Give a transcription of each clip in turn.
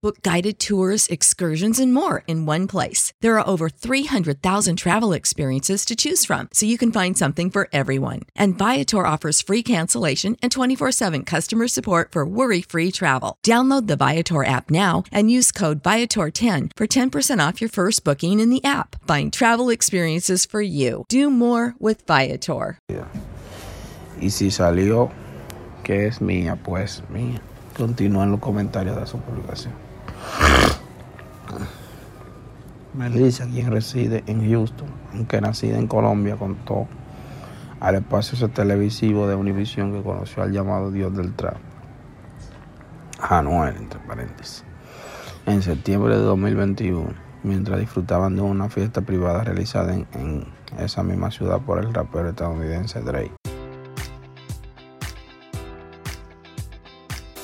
Book guided tours, excursions, and more in one place. There are over 300,000 travel experiences to choose from, so you can find something for everyone. And Viator offers free cancellation and 24 7 customer support for worry free travel. Download the Viator app now and use code Viator10 for 10% off your first booking in the app. Find travel experiences for you. Do more with Viator. Yeah. Y si salió que es mía, pues mía. Continúa en los comentarios de su publicación. Melissa, quien reside en Houston, aunque nacida en Colombia, contó al espacio televisivo de Univision que conoció al llamado Dios del Trap, Anuel, entre paréntesis, en septiembre de 2021, mientras disfrutaban de una fiesta privada realizada en, en esa misma ciudad por el rapero estadounidense Drake.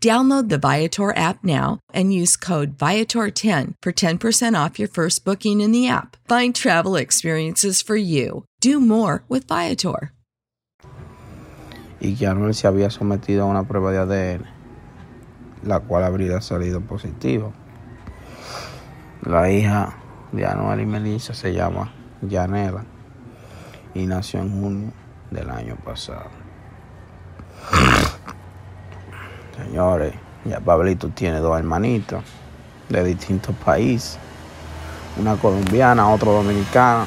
Download the Viator app now and use code Viator10 for 10% off your first booking in the app. Find travel experiences for you. Do more with Viator. Y que Anuel se había sometido a una prueba de ADN, la cual habría salido positiva. La hija de Anuel y Melissa se llama Janela y nació en junio del año pasado. Señores, ya Pablito tiene dos hermanitos de distintos países. Una colombiana, otro dominicana.